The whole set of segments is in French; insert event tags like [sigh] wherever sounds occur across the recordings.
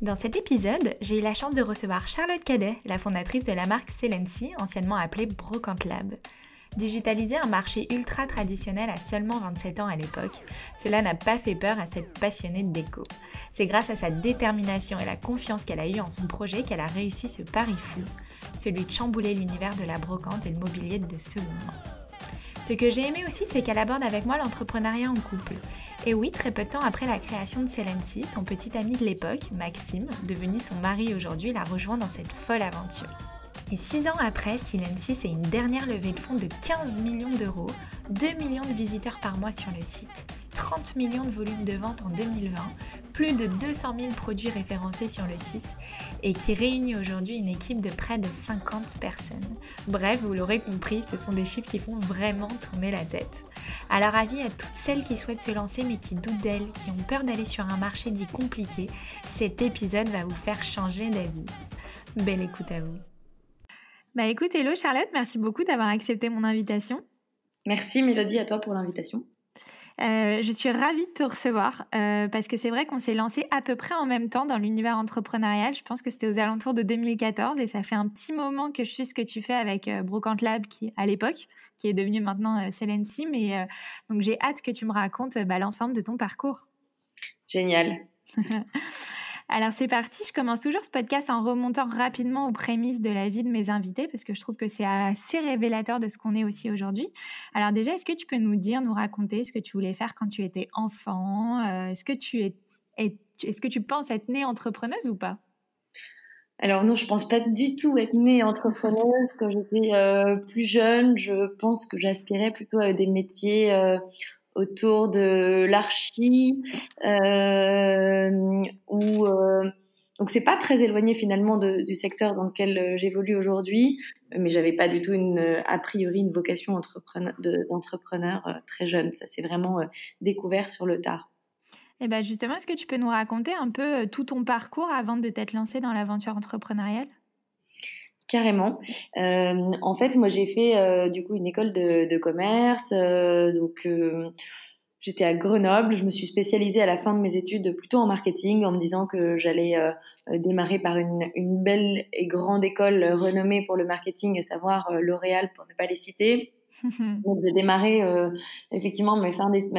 Dans cet épisode, j'ai eu la chance de recevoir Charlotte Cadet, la fondatrice de la marque Celency, anciennement appelée Brocante Lab. Digitaliser un marché ultra traditionnel à seulement 27 ans à l'époque, cela n'a pas fait peur à cette passionnée de déco. C'est grâce à sa détermination et la confiance qu'elle a eue en son projet qu'elle a réussi ce pari fou, celui de chambouler l'univers de la brocante et le mobilier de seconde main. Ce que j'ai aimé aussi, c'est qu'elle aborde avec moi l'entrepreneuriat en couple. Et oui, très peu de temps après la création de Celency, son petit ami de l'époque, Maxime, devenu son mari aujourd'hui, l'a rejoint dans cette folle aventure. Et six ans après, Silency, c'est une dernière levée de fonds de 15 millions d'euros, 2 millions de visiteurs par mois sur le site, 30 millions de volumes de vente en 2020, plus de 200 000 produits référencés sur le site et qui réunit aujourd'hui une équipe de près de 50 personnes. Bref, vous l'aurez compris, ce sont des chiffres qui font vraiment tourner la tête. Alors avis à toutes celles qui souhaitent se lancer mais qui doutent d'elles, qui ont peur d'aller sur un marché dit compliqué, cet épisode va vous faire changer d'avis. Belle écoute à vous. Bah écoute, hello Charlotte, merci beaucoup d'avoir accepté mon invitation. Merci Mélodie à toi pour l'invitation. Euh, je suis ravie de te recevoir euh, parce que c'est vrai qu'on s'est lancé à peu près en même temps dans l'univers entrepreneurial. Je pense que c'était aux alentours de 2014 et ça fait un petit moment que je suis ce que tu fais avec euh, Brocante Lab qui à l'époque, qui est devenu maintenant euh, Celency. Mais donc j'ai hâte que tu me racontes bah, l'ensemble de ton parcours. Génial. [laughs] Alors c'est parti, je commence toujours ce podcast en remontant rapidement aux prémices de la vie de mes invités parce que je trouve que c'est assez révélateur de ce qu'on est aussi aujourd'hui. Alors déjà, est-ce que tu peux nous dire, nous raconter ce que tu voulais faire quand tu étais enfant euh, Est-ce que tu es, est-ce que tu penses être née entrepreneuse ou pas? Alors non, je pense pas du tout être née entrepreneuse. Quand j'étais euh, plus jeune, je pense que j'aspirais plutôt à des métiers euh, autour de l'archi euh, ou euh, donc c'est pas très éloigné finalement du secteur dans lequel euh, j'évolue aujourd'hui, mais j'avais pas du tout une a priori une vocation entrepreneur, d'entrepreneur très jeune. Ça s'est vraiment découvert sur le tard. Et eh ben justement, est-ce que tu peux nous raconter un peu tout ton parcours avant de t'être lancé dans l'aventure entrepreneuriale? Carrément. Euh, en fait, moi, j'ai fait euh, du coup une école de, commerce. Euh, donc, j'étais à Grenoble. Je me suis spécialisée à la fin de mes études plutôt en marketing, en me disant que j'allais démarrer par une, une, belle et grande école renommée pour le marketing, à savoir L'Oréal, pour ne pas les citer. [laughs] J'ai démarré euh, effectivement ma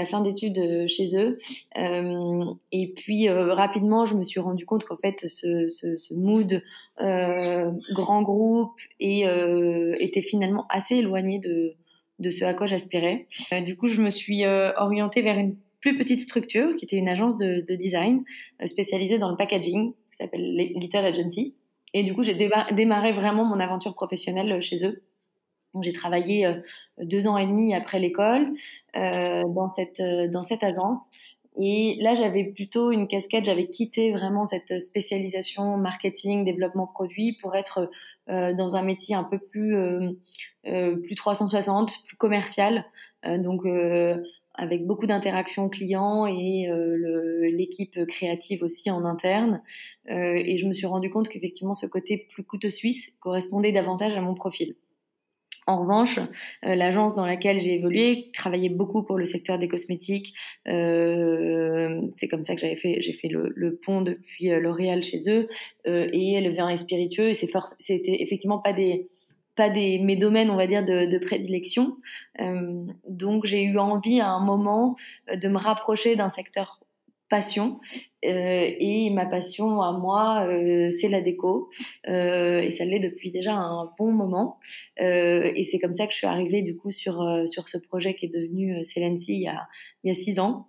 fin d'études euh, chez eux. Euh, et puis rapidement je me suis rendu compte qu'en fait ce, mood grand groupe était finalement assez éloigné de, de ce à quoi j'aspirais. du coup je me suis orientée vers une plus petite structure qui était une agence de, de design spécialisée dans le packaging qui s'appelle Little Agency. Et du coup j'ai démarré vraiment mon aventure professionnelle chez eux j'ai travaillé euh, deux ans et demi après l'école euh, dans cette euh, dans cette agence. Et là, j'avais plutôt une casquette. J'avais quitté vraiment cette spécialisation marketing, développement produit pour être euh, dans un métier un peu plus euh, euh plus 360, plus commercial. donc avec beaucoup d'interactions clients et l'équipe créative aussi en interne. et je me suis rendu compte qu'effectivement, ce côté plus couteau suisse correspondait davantage à mon profil. En revanche, euh, l'agence dans laquelle j'ai évolué travaillait beaucoup pour le secteur des cosmétiques. Euh, c'est comme ça que fait, j'ai fait le, pont depuis euh, L'Oréal chez eux et le vin est spiritueux. Et c'était effectivement pas des pas des mes domaines, on va dire, de, prédilection. Donc j'ai eu envie à un moment de me rapprocher d'un secteur passion. Euh, et ma passion à moi, euh, c'est la déco. Euh, et ça l'est depuis déjà un bon moment. Euh, et c'est comme ça que je suis arrivée du coup sur, euh, sur ce projet qui est devenu euh, Celency il y a, il y a six ans.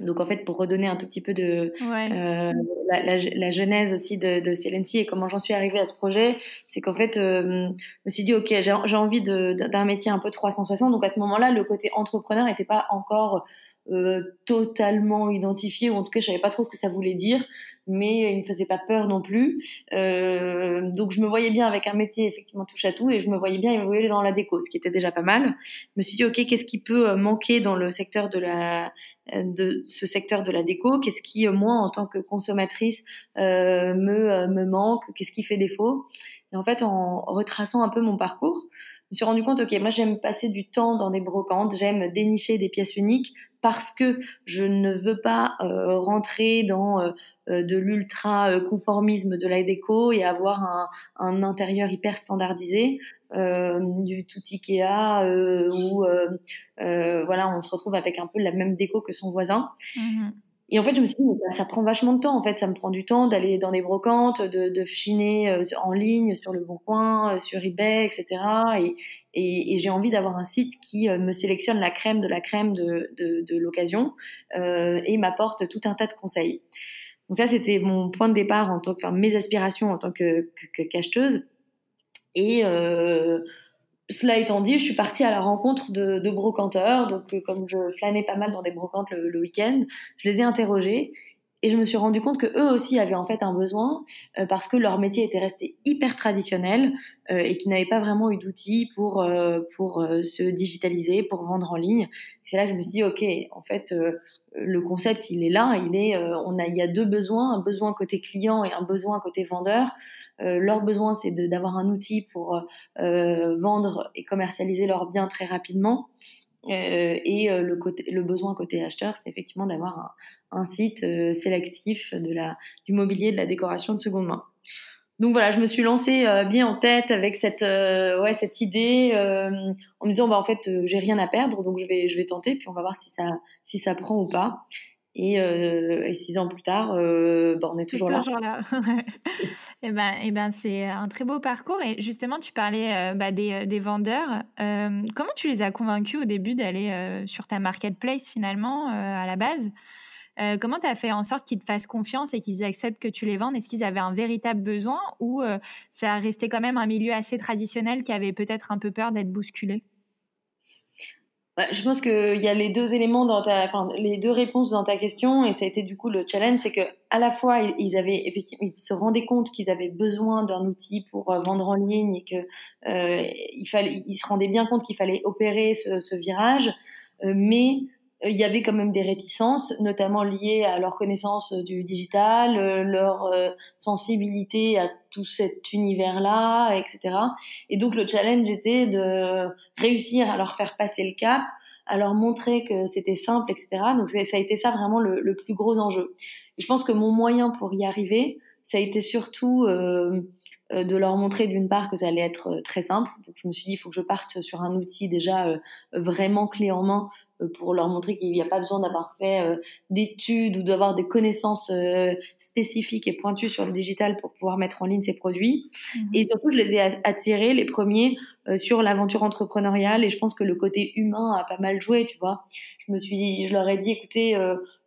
Donc en fait, pour redonner un tout petit peu de ouais. la, la, la, genèse aussi de, de Celency et comment j'en suis arrivée à ce projet, c'est qu'en fait, je me suis dit, ok, j'ai envie d'un métier un peu 360. Donc à ce moment-là, le côté entrepreneur n'était pas encore euh, totalement identifié, ou en tout cas je savais pas trop ce que ça voulait dire, mais il me faisait pas peur non plus. Euh, donc je me voyais bien avec un métier effectivement touche à tout, et je me voyais bien évoluer dans la déco, ce qui était déjà pas mal. Je me suis dit ok, qu'est-ce qui peut manquer dans le secteur de la de ce secteur de la déco? Qu'est-ce qui moi en tant que consommatrice me me manque? Qu'est-ce qui fait défaut? Et en fait en retraçant un peu mon parcours, me suis rendu compte, ok, moi j'aime passer du temps dans des brocantes, j'aime dénicher des pièces uniques parce que je ne veux pas euh, rentrer dans euh, euh, de l'ultra conformisme de la déco et avoir un, un intérieur hyper standardisé, du tout Ikea où voilà on se retrouve avec un peu la même déco que son voisin. Mmh et en fait, je me suis dit, ça prend vachement de temps. En fait, ça me prend du temps d'aller dans des brocantes, de, de chiner euh, en ligne, sur le Bon Coin, euh, sur eBay, etc. Et, et, et j'ai envie d'avoir un site qui euh, me sélectionne la crème de la crème de, de, de l'occasion euh, et m'apporte tout un tas de conseils. Donc ça, c'était mon point de départ en tant que, enfin, mes aspirations en tant que, que, que cacheteuse. Et euh, cela étant dit, je suis partie à la rencontre de, de brocanteurs. Donc, euh, comme je flânais pas mal dans des brocantes le, le week-end, je les ai interrogés et je me suis rendu compte que eux aussi avaient en fait un besoin euh, parce que leur métier était resté hyper traditionnel euh, et qu'ils n'avaient pas vraiment eu d'outils pour euh, pour euh, se digitaliser, pour vendre en ligne. C'est là que je me suis dit ok, en fait le concept il est là, il est on a il y a deux besoins, un besoin côté client et un besoin côté vendeur. leur besoin c'est d'avoir un outil pour vendre et commercialiser leurs biens très rapidement. Euh, et euh, le, besoin côté acheteur, c'est effectivement d'avoir un, un, site euh, sélectif de la, du mobilier, de la décoration de seconde main. Donc voilà, je me suis lancée bien en tête avec cette, ouais, cette idée en me disant bah en fait j'ai rien à perdre donc je vais, je vais tenter puis on va voir si ça, si ça prend ou pas. Et, euh, et, six ans plus tard, euh, bah, on est toujours, toujours là. et [laughs] eh ben, et eh ben, c'est un très beau parcours. Et justement, tu parlais euh, bah, des, euh, des, vendeurs. Euh, comment tu les as convaincus au début d'aller euh, sur ta marketplace finalement à la base? Comment tu as fait en sorte qu'ils te fassent confiance et qu'ils acceptent que tu les vendes? Est-ce qu'ils avaient un véritable besoin ou ça a resté quand même un milieu assez traditionnel qui avait peut-être un peu peur d'être bousculé? Je pense qu'il y a les deux éléments dans ta, enfin, les deux réponses dans ta question, et ça a été du coup le challenge, c'est que à la fois ils avaient effectivement, ils se rendaient compte qu'ils avaient besoin d'un outil pour euh, vendre en ligne et que euh, il fallait, ils se rendaient bien compte qu'il fallait opérer ce, ce virage, euh, mais il y avait quand même des réticences, notamment liées à leur connaissance du digital, leur sensibilité à tout cet univers-là, etc. Et donc le challenge était de réussir à leur faire passer le cap, à leur montrer que c'était simple, etc. Donc ça a été ça vraiment le, plus gros enjeu. Je pense que mon moyen pour y arriver, ça a été surtout euh, de leur montrer d'une part que ça allait être très simple. Donc je me suis dit, il faut que je parte sur un outil déjà euh, vraiment clé en main euh, pour leur montrer qu'il n'y a pas besoin d'avoir fait euh, d'études ou d'avoir des connaissances spécifiques et pointues sur le digital pour pouvoir mettre en ligne ces produits. Mmh. Et surtout, je les ai attirés, les premiers, sur l'aventure entrepreneuriale. Et je pense que le côté humain a pas mal joué, tu vois. Je me suis dit, je leur ai dit, écoutez,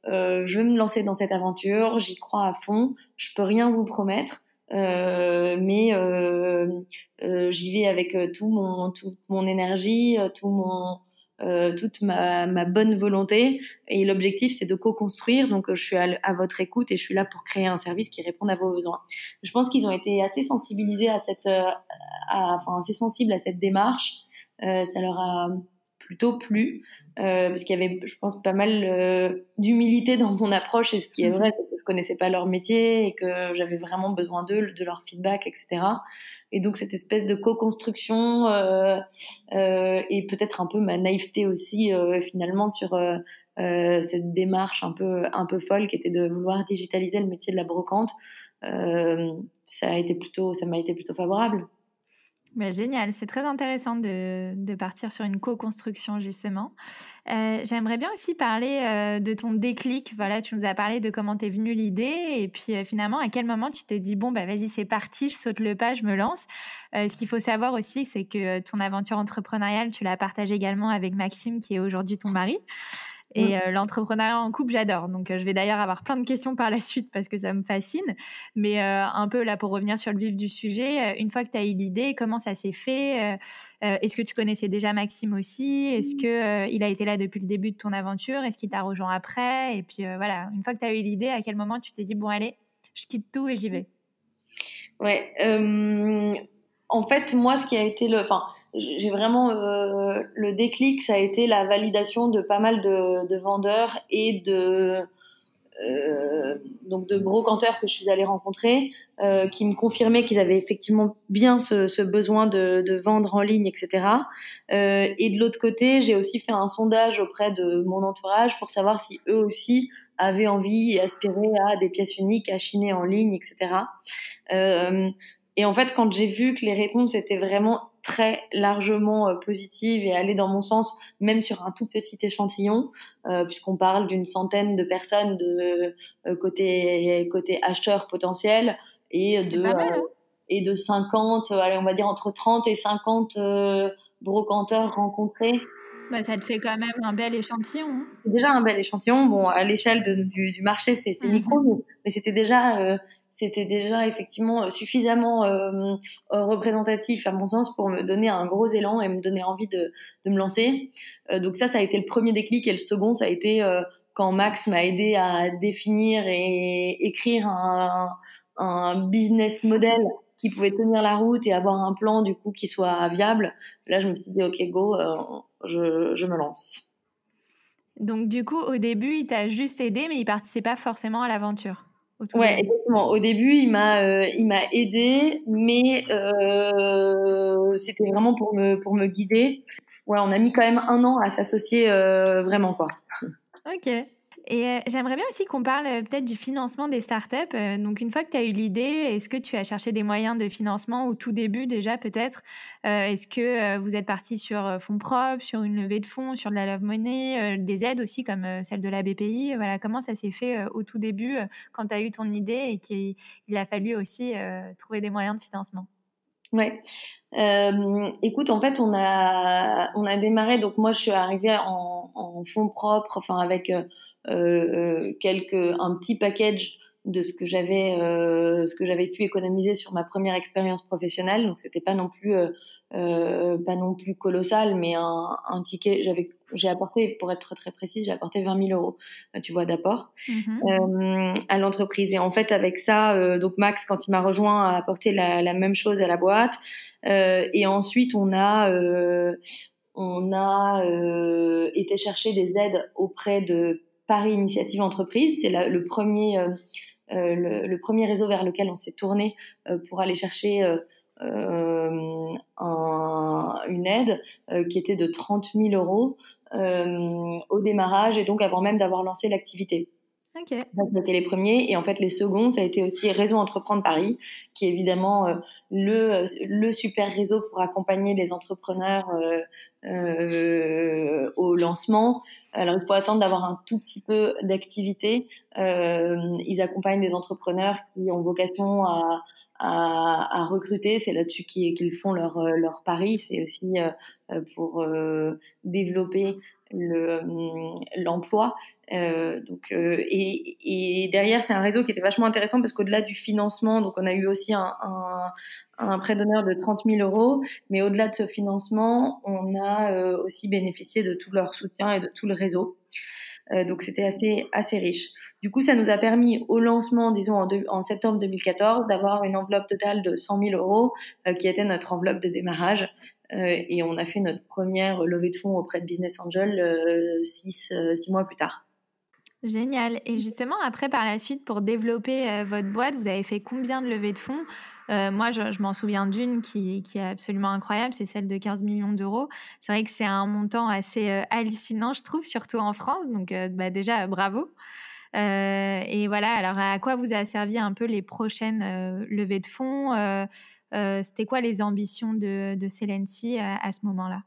euh, je vais me lancer dans cette aventure, j'y crois à fond, je peux rien vous promettre. Euh, mais euh, euh, j'y vais avec tout mon, toute mon énergie, tout mon, euh, toute ma, ma, bonne volonté. Et l'objectif, c'est de co-construire. Donc, je suis à, votre écoute et je suis là pour créer un service qui réponde à vos besoins. Je pense qu'ils ont été assez sensibilisés à cette, à, enfin, assez sensibles à cette démarche. Euh, ça leur a plutôt plu euh, parce qu'il y avait, je pense, pas mal euh, d'humilité dans mon approche et ce qui est vrai, c'est que je connaissais pas leur métier et que j'avais vraiment besoin d'eux, de leur feedback, etc. Et donc cette espèce de co-construction euh, et peut-être un peu ma naïveté aussi finalement sur cette démarche un peu un peu folle qui était de vouloir digitaliser le métier de la brocante, ça a été plutôt, ça m'a été plutôt favorable. Bah, génial, c'est très intéressant de, de, partir sur une co-construction justement. Euh, J'aimerais bien aussi parler euh, de ton déclic. Voilà, tu nous as parlé de comment t'es venue l'idée et puis euh, finalement à quel moment tu t'es dit bon bah vas-y c'est parti, je saute le pas, je me lance. Euh, ce qu'il faut savoir aussi c'est que ton aventure entrepreneuriale tu l'as partagée également avec Maxime qui est aujourd'hui ton mari. Et euh, l'entrepreneuriat en couple, j'adore. Donc, euh, je vais d'ailleurs avoir plein de questions par la suite parce que ça me fascine. Mais euh, un peu là, pour revenir sur le vif du sujet, une fois que tu as eu l'idée, comment ça s'est fait Est-ce que tu connaissais déjà Maxime aussi? Est-ce que il a été là depuis le début de ton aventure? Est-ce qu'il t'a rejoint après? Et puis voilà, une fois que tu as eu l'idée, à quel moment tu t'es dit, bon, allez, je quitte tout et j'y vais? Ouais. en fait, moi, ce qui a été le. Enfin, j'ai vraiment euh, le déclic, ça a été la validation de pas mal de, de vendeurs et de euh, donc de brocanteurs que je suis allée rencontrer, euh, qui me confirmaient qu'ils avaient effectivement bien ce, ce besoin de, de, vendre en ligne, etc. Euh, et de l'autre côté, j'ai aussi fait un sondage auprès de mon entourage pour savoir si eux aussi avaient envie et aspiraient à des pièces uniques à chiner en ligne, etc. Euh, et en fait, quand j'ai vu que les réponses étaient vraiment très largement euh, positive et aller dans mon sens, même sur un tout petit échantillon, euh, puisqu'on parle d'une centaine de personnes de euh, côté côté acheteurs potentiels et de hein. et de 50, allez, on va dire entre 30 et 50 brocanteurs rencontrés. Bah, ça te fait quand même un bel échantillon. Hein. C'est déjà un bel échantillon. Bon, à l'échelle du, du, marché, c'est mmh. micro, mais, c'était déjà c'était déjà effectivement euh, suffisamment euh, euh, représentatif à mon sens pour me donner un gros élan et me donner envie de, me lancer. Donc ça, ça a été le premier déclic et le second, ça a été quand Max m'a aidé à définir et écrire un, business model qui pouvait tenir la route et avoir un plan du coup qui soit viable. Là, je me suis dit ok go, je, je me lance. Donc du coup, au début, il t'a juste aidé, mais il participait pas forcément à l'aventure. Ouais, exactement. Au début, il m'a euh, il m'a aidé, mais euh, c'était vraiment pour me pour me guider. Ouais, on a mis quand même un an à s'associer euh, vraiment quoi. Ok. Et euh, j'aimerais bien aussi qu'on parle euh, peut-être du financement des startups. Euh, donc, une fois que tu as eu l'idée, est-ce que tu as cherché des moyens de financement au tout début déjà peut-être? Est-ce que vous êtes parti sur fonds propres, sur une levée de fonds, sur de la love money, des aides aussi comme celle de la BPI Voilà, comment ça s'est fait au tout début quand tu as eu ton idée et qu'il a fallu aussi trouver des moyens de financement? Ouais. Euh, écoute, en fait, on a on a démarré. Donc moi, je suis arrivée en, fonds propres, enfin avec quelques un petit package de ce que j'avais euh, ce que j'avais pu économiser sur ma première expérience professionnelle. Donc c'était pas non plus euh, euh, pas non plus colossal mais un, un ticket j'avais j'ai apporté pour être très, très précise j'ai apporté 20 000 euros tu vois d'apport mm-hmm. à l'entreprise. Et en fait avec ça donc Max quand il m'a rejoint a apporté la, la, même chose à la boîte. Et ensuite on a on a été chercher des aides auprès de Paris Initiative Entreprise. C'est le premier euh, euh, le, premier réseau vers lequel on s'est tourné euh, pour aller chercher un, une aide qui était de 30 000 euros au démarrage et donc avant même d'avoir lancé l'activité. Okay. Ça, c'était les premiers. Et en fait, les seconds, ça a été aussi Réseau Entreprendre Paris, qui est évidemment euh, le, le super réseau pour accompagner les entrepreneurs euh, euh, au lancement. Alors, il faut attendre d'avoir un tout petit peu d'activité. Euh, ils accompagnent des entrepreneurs qui ont vocation à, à, à recruter. C'est là-dessus qu'ils font leur, leur pari. C'est aussi euh, pour développer l'emploi. Euh, donc, euh, et, et, derrière, c'est un réseau qui était vachement intéressant parce qu'au-delà du financement, donc on a eu aussi un, un, un prêt d'honneur de 30 000 euros, mais au-delà de ce financement, on a euh, aussi bénéficié de tout leur soutien et de tout le réseau. Euh, donc c'était assez assez riche. Du coup, ça nous a permis au lancement, disons en, septembre 2014, d'avoir une enveloppe totale de 100 000 euros, euh, qui était notre enveloppe de démarrage, euh, et on a fait notre première levée de fonds auprès de Business Angel six, six mois plus tard. Génial. Et justement, après, par la suite, pour développer euh, votre boîte, vous avez fait combien de levées de fonds? Euh, Moi, je, je m'en souviens d'une qui, qui, est absolument incroyable, c'est celle de 15 millions d'euros. C'est vrai que c'est un montant assez euh, hallucinant, je trouve, surtout en France. Donc, bah, déjà, bravo. et voilà, alors à quoi vous a servi un peu les prochaines levées de fonds? C'était quoi les ambitions de, de Celency à, à ce moment-là?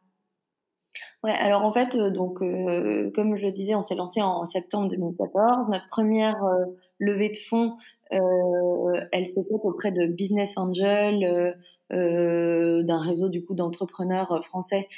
Ouais, alors en fait, euh, donc euh, comme je le disais, on s'est lancé en septembre 2014. Notre première euh, levée de fonds, elle s'est faite auprès de Business Angel, euh, d'un réseau du coup d'entrepreneurs français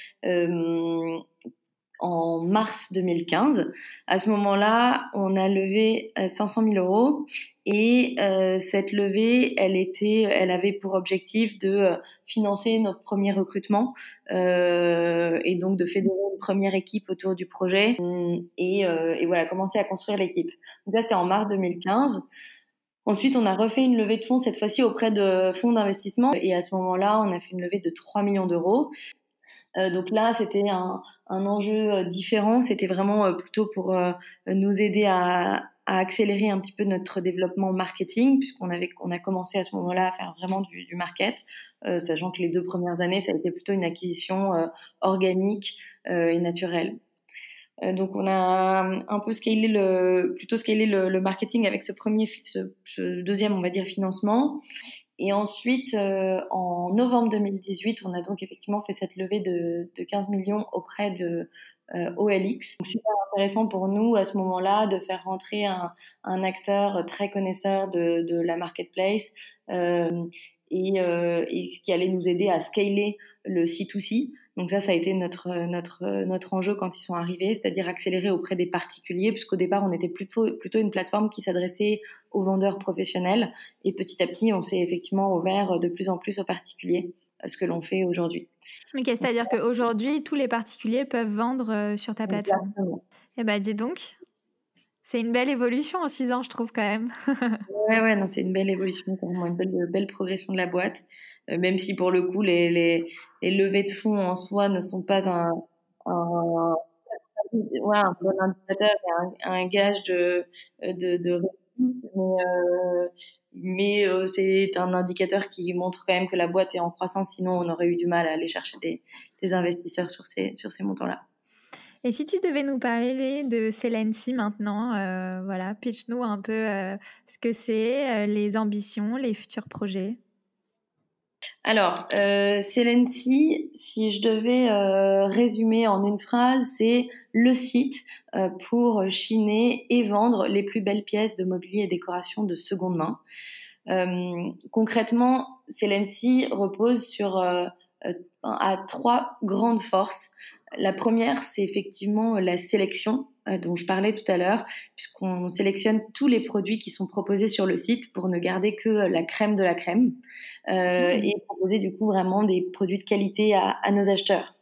en mars 2015. À ce moment-là, on a levé 500 000 euros et euh, cette levée, elle était, elle avait pour objectif de euh, financer notre premier recrutement euh, et donc de fédérer une première équipe autour du projet et, euh, et voilà commencer à construire l'équipe. Donc ça c'était en mars 2015. Ensuite, on a refait une levée de fonds cette fois-ci auprès de fonds d'investissement et à ce moment-là, on a fait une levée de 3 millions d'euros. Euh, donc là, c'était un, enjeu différent. C'était vraiment plutôt pour nous aider à, accélérer un petit peu notre développement marketing, puisqu'on avait, on a commencé à ce moment-là à faire vraiment du, market, euh, sachant que les deux premières années, ça a été plutôt une acquisition euh, organique euh, et naturelle. Euh, donc on a un peu scalé le, plutôt le marketing avec ce premier, ce, ce, deuxième, on va dire, financement. Et ensuite, euh, en novembre 2018, on a donc effectivement fait cette levée de, de 15 millions auprès de euh, OLX. Donc, super intéressant pour nous à ce moment-là de faire rentrer un, un acteur très connaisseur de, de la marketplace euh, et, euh, et, qui allait nous aider à scaler le C2C. Donc ça, ça a été notre notre notre enjeu quand ils sont arrivés, c'est-à-dire accélérer auprès des particuliers, puisqu'au départ on était plutôt plutôt une plateforme qui s'adressait aux vendeurs professionnels, et petit à petit on s'est effectivement ouvert de plus en plus aux particuliers, ce que l'on fait aujourd'hui. Ok, c'est-à-dire qu'aujourd'hui, tous les particuliers peuvent vendre euh, sur ta plateforme. Exactement. Eh ben, dis donc, c'est une belle évolution en six ans, je trouve quand même. [laughs] ouais, ouais, non, c'est une belle évolution, vraiment une belle, belle progression de la boîte, euh, même si pour le coup, les, les, les, levées de fonds en soi ne sont pas un, un, ouais, un bon indicateur un, un gage de, de, de réussite, mais, euh, mais euh, c'est un indicateur qui montre quand même que la boîte est en croissance, sinon on aurait eu du mal à aller chercher des, des investisseurs sur ces, sur ces montants-là. Et si tu devais nous parler de Celency maintenant, euh, voilà, pitch-nous un peu euh, ce que c'est, euh, les ambitions, les futurs projets. Alors, euh, Celency, si je devais euh, résumer en une phrase, c'est le site pour chiner et vendre les plus belles pièces de mobilier et décoration de seconde main. Euh, concrètement, Celency repose sur à trois grandes forces. La première, c'est effectivement la sélection euh, dont je parlais tout à l'heure, puisqu'on sélectionne tous les produits qui sont proposés sur le site pour ne garder que la crème de la crème euh, mmh. et proposer du coup vraiment des produits de qualité à, à nos acheteurs.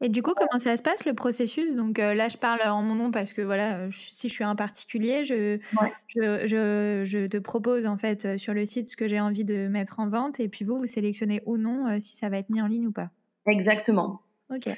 Et du coup, comment ça se passe le processus? Donc euh, là, je parle en mon nom parce que voilà, je, si je suis un particulier, je, ouais. je, je, je, te propose en fait sur le site ce que j'ai envie de mettre en vente et puis vous, vous sélectionnez ou non euh, si ça va être mis en ligne ou pas. Exactement. Ok.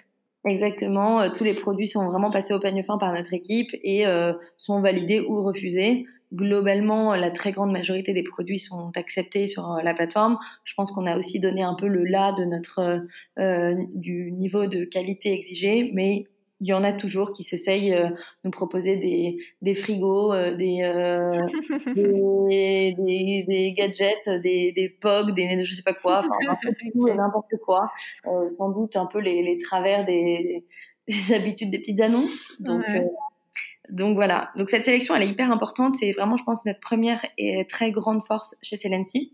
Exactement. Tous les produits sont vraiment passés au peigne fin par notre équipe et euh, sont validés ou refusés. Globalement, la très grande majorité des produits sont acceptés sur la plateforme. Je pense qu'on a aussi donné un peu le là de notre euh, du niveau de qualité exigé, mais il y en a toujours qui s'essayent euh, nous proposer des, des frigos, euh, des, euh, [laughs] des, des, des, gadgets, des, des POG, des je sais pas quoi, enfin [laughs] n'importe quoi. Euh, sans doute un peu les, les travers des, des [laughs] habitudes des petites annonces. Donc, ouais. donc voilà. Donc cette sélection, elle est hyper importante. C'est vraiment, je pense, notre première et très grande force chez Celency.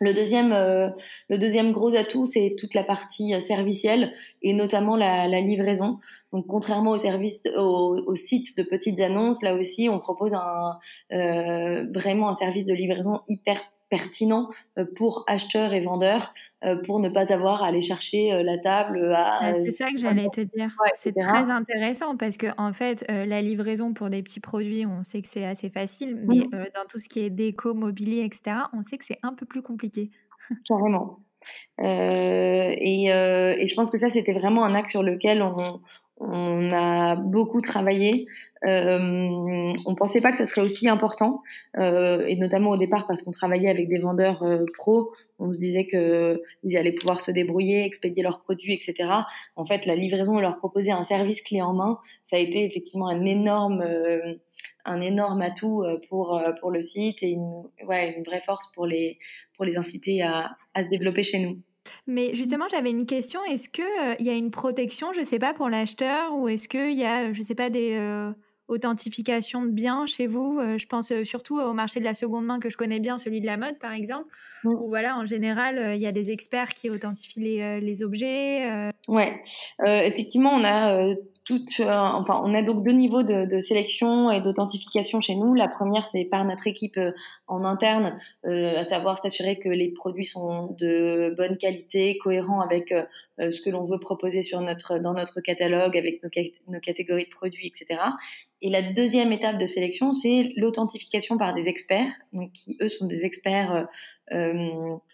Le deuxième, euh, le deuxième gros atout, c'est toute la partie servicielle et notamment la, la livraison. Donc, contrairement aux services, aux, aux, sites de petites annonces, là aussi, on propose un, euh, vraiment un service de livraison hyper pertinent pour acheteurs et vendeurs pour ne pas avoir à aller chercher la table. À... C'est ça que j'allais te dire. Ouais, c'est très intéressant parce que en fait, euh, la livraison pour des petits produits, on sait que c'est assez facile, mais mmh. euh, dans tout ce qui est déco, mobilier, etc., on sait que c'est un peu plus compliqué. Carrément. Euh, et, et, je pense que ça, c'était vraiment un axe sur lequel on, on a beaucoup travaillé. Euh, on pensait pas que ça serait aussi important, euh, et notamment au départ parce qu'on travaillait avec des vendeurs euh, pros. On se disait que ils allaient pouvoir se débrouiller, expédier leurs produits, etc. En fait, la livraison et leur proposer un service clé en main, ça a été effectivement un énorme, euh, un énorme atout pour pour le site et une, ouais, une vraie force pour les pour les inciter à, à se développer chez nous. Mais justement, j'avais une question. Est-ce qu'il euh, y a une protection, je ne sais pas, pour l'acheteur ou est-ce qu'il y a, je ne sais pas, des euh, authentifications de biens chez vous euh, Je pense surtout au marché de la seconde main que je connais bien, celui de la mode, par exemple, mmh. où voilà, en général, il y a des experts qui authentifient les, les objets. Ouais, effectivement, on a euh, enfin, on a donc deux niveaux de, sélection et d'authentification chez nous. La première, c'est par notre équipe euh, en interne, euh, à savoir s'assurer que les produits sont de bonne qualité, cohérents avec ce que l'on veut proposer dans notre catalogue, avec nos, catégories de produits, etc. Et la deuxième étape de sélection, c'est l'authentification par des experts, qui eux sont des experts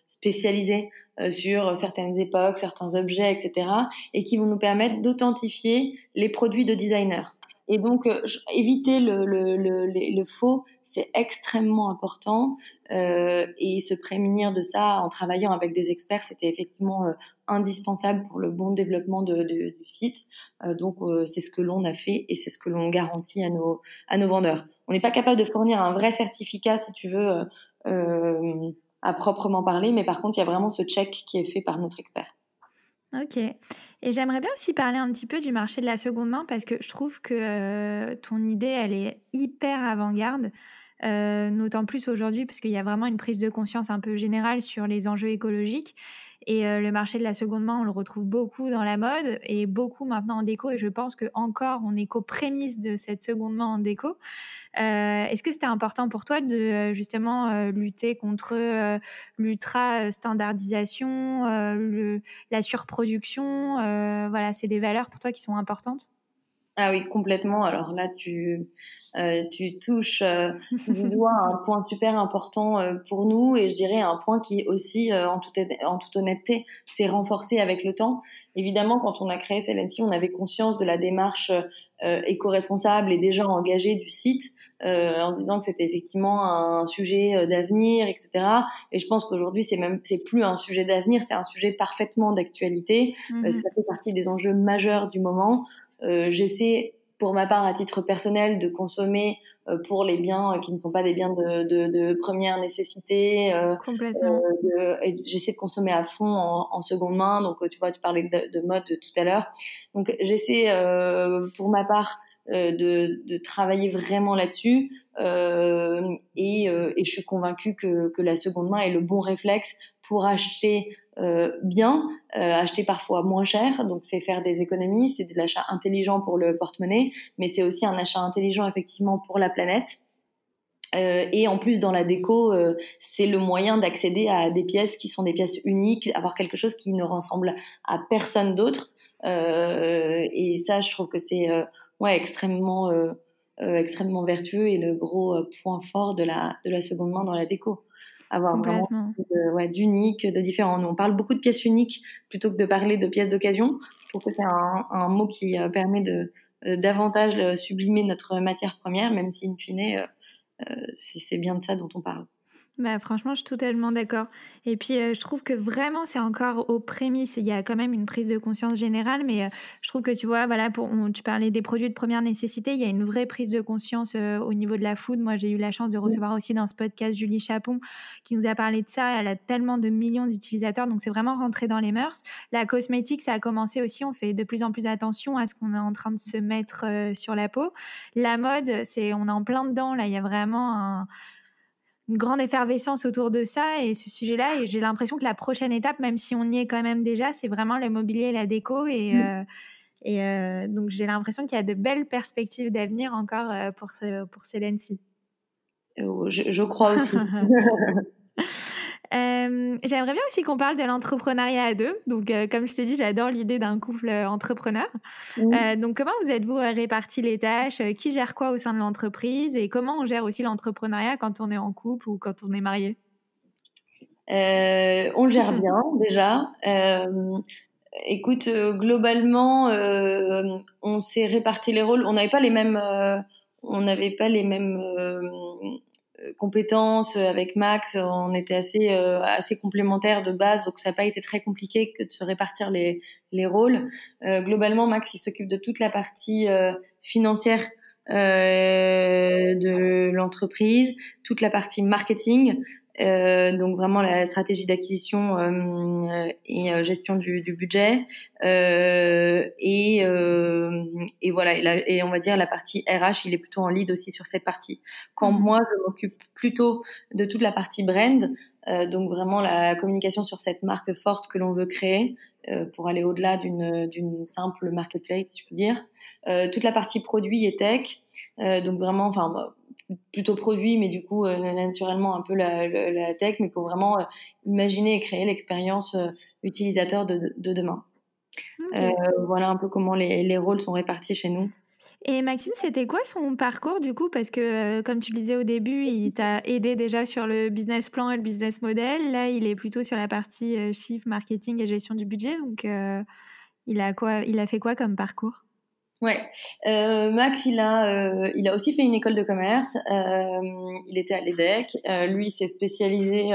spécialisés euh, sur certaines époques, certains objets, etc., et qui vont nous permettre d'authentifier les produits de designers. Et donc, euh, éviter le, le, le, le faux, c'est extrêmement important. Euh, et se prémunir de ça en travaillant avec des experts, c'était effectivement euh, indispensable pour le bon développement de, de, du site. Euh, donc, c'est ce que l'on a fait et c'est ce que l'on garantit à nos, à nos vendeurs. On n'est pas capable de fournir un vrai certificat, si tu veux, à proprement parler, mais par contre, il y a vraiment ce check qui est fait par notre expert. Ok. Et j'aimerais bien aussi parler un petit peu du marché de la seconde main parce que je trouve que euh, ton idée, elle est hyper avant-garde. Euh, D'autant plus aujourd'hui parce qu'il y a vraiment une prise de conscience un peu générale sur les enjeux écologiques. Et euh, le marché de la seconde main, on le retrouve beaucoup dans la mode et beaucoup maintenant en déco. Et je pense que encore, on est qu'aux prémices de cette seconde main en déco. Euh, est-ce que c'était important pour toi de euh, justement euh, lutter contre l'ultra standardisation, la surproduction Voilà, c'est des valeurs pour toi qui sont importantes? Ah oui, complètement. Alors là, tu, euh, tu touches euh, du doigt un [laughs] point super important euh, pour nous et je dirais un point qui aussi, en, toute, en toute honnêteté, s'est renforcé avec le temps. Évidemment, quand on a créé Celency, on avait conscience de la démarche éco-responsable et déjà engagée du site. Euh, en disant que c'était effectivement un sujet d'avenir, etc. Et je pense qu'aujourd'hui, c'est même, c'est plus un sujet d'avenir, c'est un sujet parfaitement d'actualité. Mmh ça fait partie des enjeux majeurs du moment. Euh, j'essaie pour ma part, à titre personnel, de consommer euh, pour les biens euh, qui ne sont pas des biens de, de, de première nécessité. Euh, Complètement. j'essaie de consommer à fond en, en, seconde main. Donc, tu vois, tu parlais de, de mode tout à l'heure. Donc, j'essaie, pour ma part, de, de, travailler vraiment là-dessus. Euh, et, et, je suis convaincue que, que, la seconde main est le bon réflexe pour acheter euh, bien, euh, acheter parfois moins cher, donc c'est faire des économies, c'est de l'achat intelligent pour le porte-monnaie, mais c'est aussi un achat intelligent effectivement pour la planète. Euh, et en plus, dans la déco, c'est le moyen d'accéder à des pièces qui sont des pièces uniques, avoir quelque chose qui ne ressemble à personne d'autre. Et ça, je trouve que c'est extrêmement vertueux et le gros point fort de la seconde main dans la déco avoir vraiment ouais, d'unique, de différent. Nous, on parle beaucoup de pièces uniques plutôt que de parler de pièces d'occasion. Je trouve que c'est un, un, mot qui euh, permet de euh, davantage euh, sublimer notre matière première, même si, in fine, c'est bien de ça dont on parle. Bah, franchement, je suis totalement d'accord. Et puis, euh, je trouve que vraiment, c'est encore aux prémices. Il y a quand même une prise de conscience générale, mais euh, je trouve que tu vois, voilà, pour, tu parlais des produits de première nécessité, il y a une vraie prise de conscience euh, au niveau de la food. Moi, j'ai eu la chance de recevoir aussi dans ce podcast Julie Chapon qui nous a parlé de ça. Elle a tellement de millions d'utilisateurs, donc c'est vraiment rentré dans les mœurs. La cosmétique, ça a commencé aussi. On fait de plus en plus attention à ce qu'on est en train de se mettre sur la peau. La mode, c'est, on est en plein dedans. Là, il y a vraiment un une grande effervescence autour de ça et ce sujet-là. Et j'ai l'impression que la prochaine étape, même si on y est quand même déjà, c'est vraiment le mobilier et la déco. Et, mm. euh, et euh, donc j'ai l'impression qu'il y a de belles perspectives d'avenir encore euh, pour, ce, pour Celency. Je, je crois aussi. [laughs] Euh, j'aimerais bien aussi qu'on parle de l'entrepreneuriat à deux. Donc, euh, comme je t'ai dit, j'adore l'idée d'un couple euh, entrepreneur. donc, comment vous êtes-vous répartis les tâches? Qui gère quoi au sein de l'entreprise? Et comment on gère aussi l'entrepreneuriat quand on est en couple ou quand on est marié? On gère bien [laughs] déjà. écoute, globalement, on s'est réparti les rôles. On n'avait pas les mêmes. on n'avait pas les mêmes euh, compétences euh, avec Max, on était assez euh, assez complémentaires de base, donc ça n'a pas été très compliqué que de se répartir les les rôles. globalement, Max il s'occupe de toute la partie financière de l'entreprise, toute la partie marketing euh, donc vraiment la stratégie d'acquisition et gestion du, du budget, et, et voilà, et, et, on va dire la partie RH, il est plutôt en lead aussi sur cette partie. Quand mmh. moi, je m'occupe plutôt de toute la partie brand, donc vraiment la communication sur cette marque forte que l'on veut créer, euh, pour aller au-delà d'une simple marketplace, si je peux dire. Euh, toute la partie produit et tech, euh, donc vraiment, enfin plutôt produit, mais du coup naturellement un peu la, la, tech, mais pour vraiment imaginer et créer l'expérience utilisateur de, de demain. voilà un peu comment les, les rôles sont répartis chez nous. Et Maxime, c'était quoi son parcours du coup? Parce que, euh, comme tu le disais au début, il t'a aidé déjà sur le business plan et le business model. Là, il est plutôt sur la partie euh, chiffre, marketing et gestion du budget. Donc, euh, il, a quoi, il a fait quoi comme parcours? Ouais, Max, il a, il a aussi fait une école de commerce. il était à l'EDEC. lui, il s'est spécialisé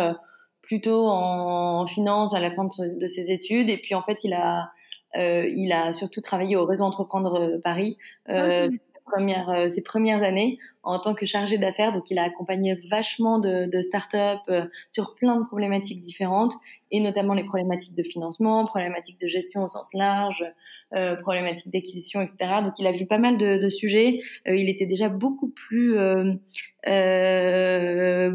plutôt en finance à la fin de ses études. Et puis, en fait, il a euh, il a surtout travaillé au réseau Entreprendre euh, Paris. Euh, Première, euh, ses premières années en tant que chargé d'affaires. Donc, il a accompagné vachement de, de startups euh, sur plein de problématiques différentes, et notamment les problématiques de financement, problématiques de gestion au sens large, euh, problématiques d'acquisition, etc. Donc, il a vu pas mal de, de sujets. il était déjà beaucoup plus,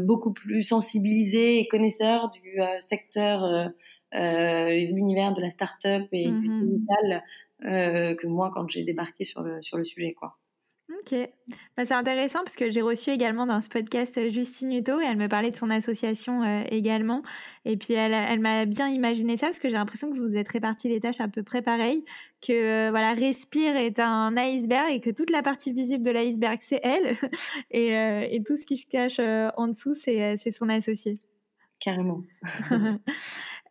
beaucoup plus sensibilisé et connaisseur du secteur euh, l'univers de la start-up et du mmh digital euh, que moi quand j'ai débarqué sur le, sur le sujet. Quoi. Ok, bah, c'est intéressant parce que j'ai reçu également dans ce podcast euh, Justine Hutto et elle me parlait de son association euh, également. Et puis elle, elle m'a bien imaginé ça parce que j'ai l'impression que vous vous êtes répartis les tâches à peu près pareil. Que euh, voilà, Respire est un iceberg et que toute la partie visible de l'iceberg c'est elle [laughs] et, et, tout ce qui se cache en dessous c'est son associé. Carrément. [laughs]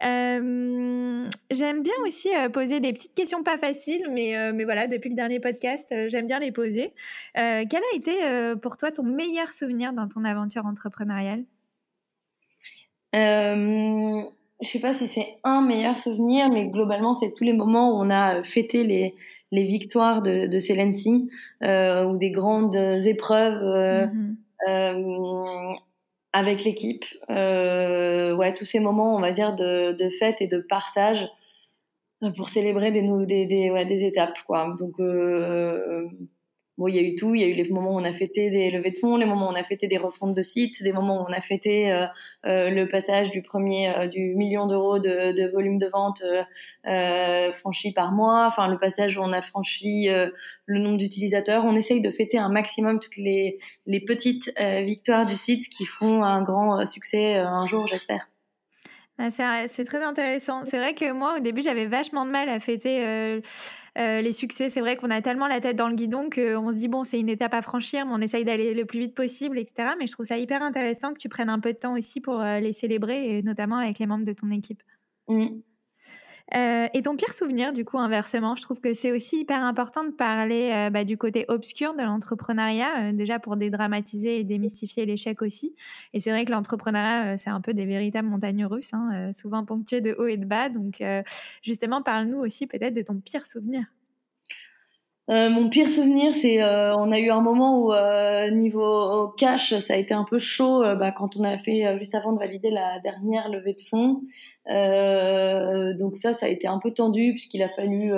Euh, j'aime bien aussi euh, poser des petites questions pas faciles, mais, euh, mais voilà, depuis le dernier podcast, j'aime bien les poser. quel a été pour toi ton meilleur souvenir dans ton aventure entrepreneuriale? Je sais pas si c'est un meilleur souvenir, mais globalement, c'est tous les moments où on a fêté les, les victoires de, de Celency ou des grandes épreuves. Mm-hmm avec l'équipe. Euh, ouais, tous ces moments, on va dire, de, de fête et de partage pour célébrer des, des, des, ouais, des étapes, quoi. Donc, euh, Bon, il y a eu tout. Il y a eu les moments où on a fêté des levées de fonds, les moments où on a fêté des refontes de sites, des moments où on a fêté euh, euh, le passage du premier euh, du million d'euros de, volume de vente franchi par mois. Enfin, le passage où on a franchi le nombre d'utilisateurs. On essaye de fêter un maximum toutes les, les petites victoires du site qui feront un grand succès un jour, j'espère. Ah, c'est très intéressant. C'est vrai que moi, au début, j'avais vachement de mal à fêter euh, les succès. C'est vrai qu'on a tellement la tête dans le guidon qu'on se dit, bon, c'est une étape à franchir, mais on essaye d'aller le plus vite possible, etc. Mais je trouve ça hyper intéressant que tu prennes un peu de temps aussi pour euh, les célébrer, notamment avec les membres de ton équipe. Mmh. Euh, et ton pire souvenir, du coup, inversement, je trouve que c'est aussi hyper important de parler euh, bah, du côté obscur de l'entrepreneuriat, euh, déjà pour dédramatiser et démystifier l'échec aussi. Et c'est vrai que l'entrepreneuriat, c'est un peu des véritables montagnes russes, hein, souvent ponctuées de haut et de bas. Donc, justement, parle-nous aussi peut-être de ton pire souvenir. Euh, mon pire souvenir, c'est euh, on a eu un moment où euh, niveau cash, ça a été un peu chaud bah, quand on a fait juste avant de valider la dernière levée de fonds. donc ça, ça a été un peu tendu puisqu'il a fallu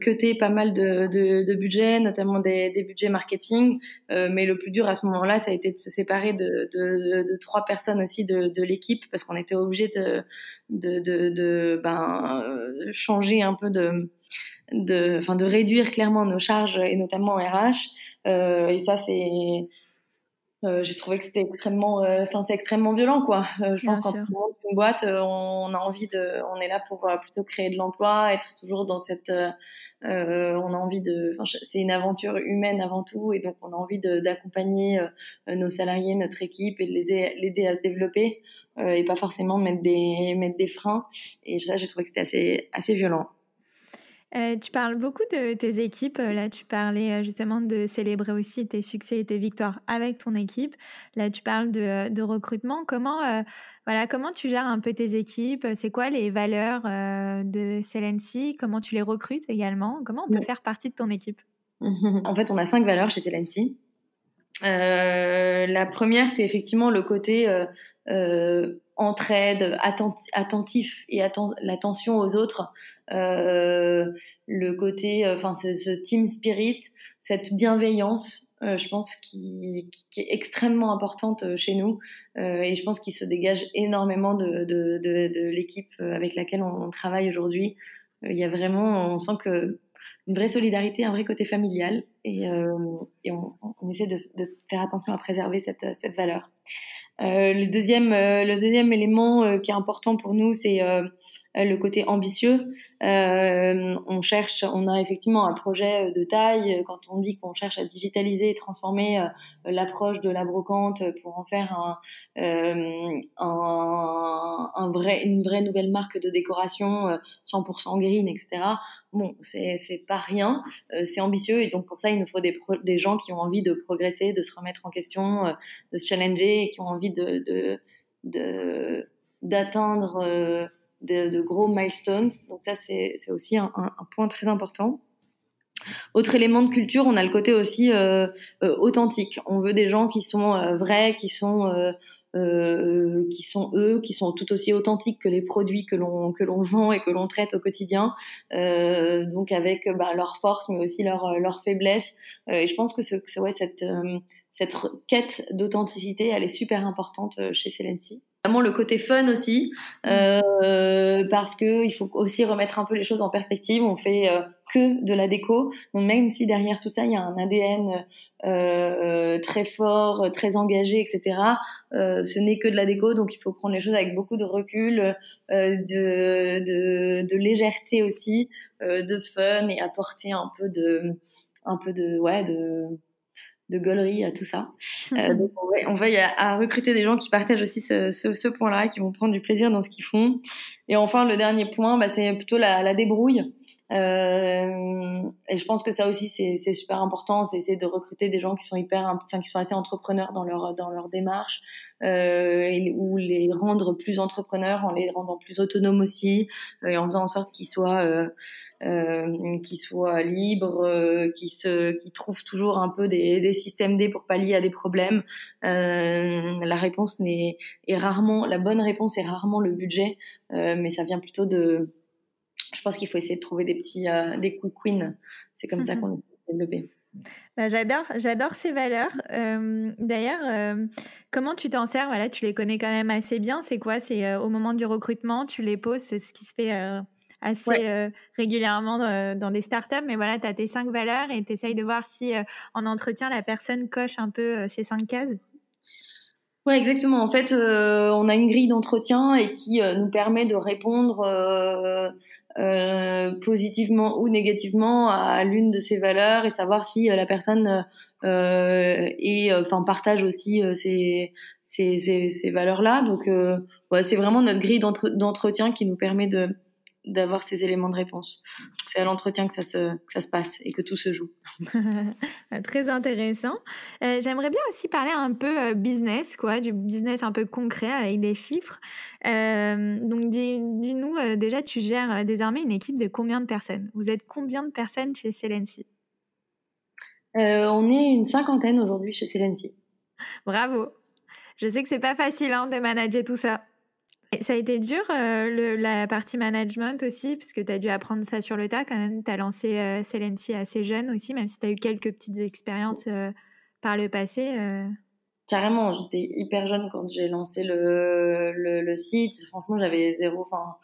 cuter pas mal de, de, de budgets, notamment des, des budgets marketing. mais le plus dur à ce moment-là, ça a été de se séparer de, de, trois personnes aussi de, l'équipe parce qu'on était obligé de ben, changer un peu de de, enfin, de réduire clairement nos charges et notamment RH. Euh, et ça, c'est, euh, j'ai trouvé que c'était extrêmement, euh, enfin, c'est extrêmement violent, quoi. Euh, je pense qu'en une boîte, euh, on a envie de, on est là pour plutôt créer de l'emploi, être toujours dans cette, on a envie de, c'est une aventure humaine avant tout, et donc on a envie d'accompagner nos salariés, notre équipe, et de les l'aider à se développer, et pas forcément mettre des, mettre des freins. Et ça, j'ai trouvé que c'était assez, assez violent. Euh, tu parles beaucoup de tes équipes. Là, tu parlais euh, justement de célébrer aussi tes succès et tes victoires avec ton équipe. Là, tu parles de, euh, de recrutement. Comment, euh, voilà, comment tu gères un peu tes équipes? C'est quoi les valeurs euh, de Celency Comment tu les recrutes également? Comment on peut faire partie de ton équipe? [laughs] En fait, on a cinq valeurs chez Celency. la première, c'est effectivement le côté entraide, attentif et l'attention aux autres, le côté, enfin ce, team spirit, cette bienveillance, je pense qui, est extrêmement importante chez nous et je pense qu'il se dégage énormément de, l'équipe avec laquelle on, travaille aujourd'hui. Il y a vraiment, on sent que une vraie solidarité, un vrai côté familial, et, euh, on, essaie de, faire attention à préserver cette valeur. Euh, le deuxième, euh, le deuxième élément euh, qui est important pour nous, c'est le côté ambitieux. on cherche, on a effectivement un projet de taille. Quand on dit qu'on cherche à digitaliser et transformer l'approche de la brocante pour en faire une vraie nouvelle marque de décoration 100% green, etc. Bon, c'est pas rien, c'est ambitieux et donc pour ça il nous faut des, des gens qui ont envie de progresser, de se remettre en question, de se challenger et qui ont envie de d'atteindre euh, de, gros milestones. Donc ça, c'est aussi un, point très important. Autre élément de culture, on a le côté aussi euh, euh, authentique. On veut des gens qui sont vrais, qui sont qui sont eux, qui sont tout aussi authentiques que les produits que l'on que l'on vend et que l'on traite au quotidien. donc avec bah, leurs forces, mais aussi leurs leur faiblesses. et je pense que, ce, ouais, cette cette quête d'authenticité, elle est super importante euh, chez Celenti. Vraiment le côté fun aussi, mm. euh, parce que il faut aussi remettre un peu les choses en perspective. On fait euh, que de la déco, donc même si derrière tout ça il y a un ADN euh, très fort, très engagé, etc. Euh, ce n'est que de la déco, donc il faut prendre les choses avec beaucoup de recul, euh, de, de, de, légèreté aussi, de fun et apporter un peu de, un peu de, ouais, de de gaulerie à tout ça. Euh, donc on veille, à, recruter des gens qui partagent aussi ce, ce, ce point-là, qui vont prendre du plaisir dans ce qu'ils font. Et enfin, le dernier point, bah, c'est plutôt la, la débrouille. Euh, et je pense que ça aussi, c'est super important. C'est essayer de recruter des gens qui sont hyper, enfin, qui sont assez entrepreneurs dans leur dans leur démarche, euh, ou les rendre plus entrepreneurs en les rendant plus autonomes aussi, euh, et en faisant en sorte qu'ils soient euh, euh, qu'ils soient libres, euh, qu'ils se, qu'ils trouvent toujours un peu des, des systèmes D pour pallier à des problèmes. la réponse n'est est rarement la bonne réponse est rarement le budget, mais ça vient plutôt de je pense qu'il faut essayer de trouver des petits euh, des quick wins. C'est comme ça qu'on est développé. Bah, j'adore, j'adore ces valeurs. Euh, D'ailleurs, euh, comment tu t'en sers? Voilà, tu les connais quand même assez bien. C'est quoi? C'est euh, au moment du recrutement, tu les poses. C'est ce qui se fait assez ouais. régulièrement dans, des startups. Mais voilà, tu as tes cinq valeurs et tu essayes de voir si en entretien la personne coche un peu ces cinq cases? Ouais, exactement. En fait, euh, on a une grille d'entretien et qui euh, nous permet de répondre euh, euh positivement ou négativement à l'une de ces valeurs et savoir si la personne est, enfin, partage aussi ces, ces, ces, ces valeurs-là. Donc, ouais, c'est vraiment notre grille d'entretien qui nous permet de d'avoir ces éléments de réponse. C'est à l'entretien que ça, se, que ça se passe et que tout se joue. [laughs] Très intéressant. Euh, J'aimerais bien aussi parler un peu euh, business, quoi, du business un peu concret avec des chiffres. Euh, donc, dis-nous, dis déjà, tu gères désormais une équipe de combien de personnes? Vous êtes combien de personnes chez Celency On est une cinquantaine aujourd'hui chez Celency. Bravo. Je sais que c'est pas facile hein, de manager tout ça. Ça a été dur, euh, la partie management aussi, puisque tu as dû apprendre ça sur le tas quand même. Tu as lancé euh, Celency assez jeune aussi, même si tu as eu quelques petites expériences euh, par le passé. Euh. Carrément, j'étais hyper jeune quand j'ai lancé le, le, site. Franchement, j'avais zéro. Enfin,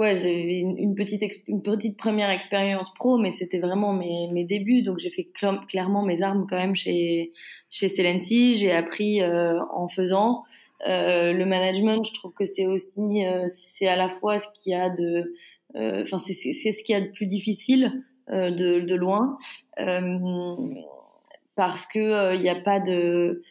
ouais, j'avais une, une, petite, une petite première expérience pro, mais c'était vraiment mes, mes débuts. Donc, j'ai fait cl clairement mes armes quand même chez, chez Celency. J'ai appris en faisant. Euh, le management, je trouve que c'est aussi, euh, c'est à la fois ce qu'il y a de, euh, enfin c'est ce qu'il y a de plus difficile de, de, loin, parce que il n'y a pas de,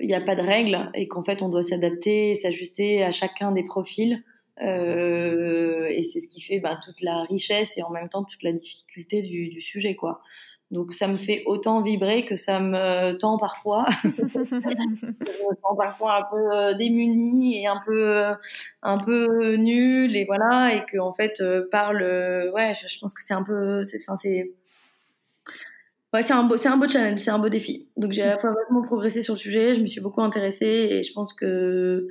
il n'y a pas de règles et qu'en fait on doit s'adapter, s'ajuster à chacun des profils. Euh, et c'est ce qui fait ben, toute la richesse et en même temps toute la difficulté du, du sujet quoi. Donc ça me fait autant vibrer que ça me tend parfois. [laughs] je me sens parfois un peu euh, démunie et un peu un peu nulle et voilà et que en fait euh, par le ouais je, je pense que c'est un peu c'est enfin c'est Ouais, c'est un beau, c'est un beau challenge, c'est un beau défi. Donc j'ai à la fois vraiment progressé sur le sujet, je me suis beaucoup intéressée et je pense que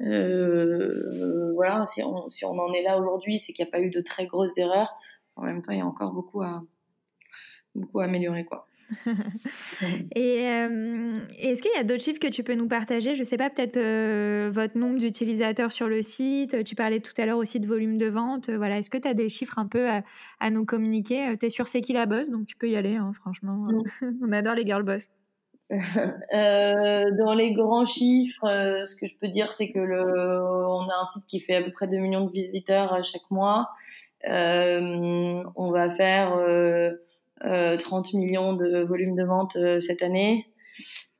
euh, voilà, si on, si on en est là aujourd'hui, c'est qu'il n'y a pas eu de très grosses erreurs. En même temps, il y a encore beaucoup à beaucoup à améliorer quoi. [laughs] Et euh, est-ce qu'il y a d'autres chiffres que tu peux nous partager? Je sais pas, peut-être euh, votre nombre d'utilisateurs sur le site. Tu parlais tout à l'heure aussi de volume de vente. Voilà, est-ce que tu as des chiffres un peu à, à nous communiquer? Tu es sur C'est qui la boss, donc tu peux y aller, hein, franchement. Mm. [laughs] On adore les girl boss. [laughs] euh, dans les grands chiffres, euh, ce que je peux dire, c'est que le, on a un site qui fait à peu près 2 millions de visiteurs euh, chaque mois. Euh, on va faire euh, 30 millions de volume de vente euh, cette année,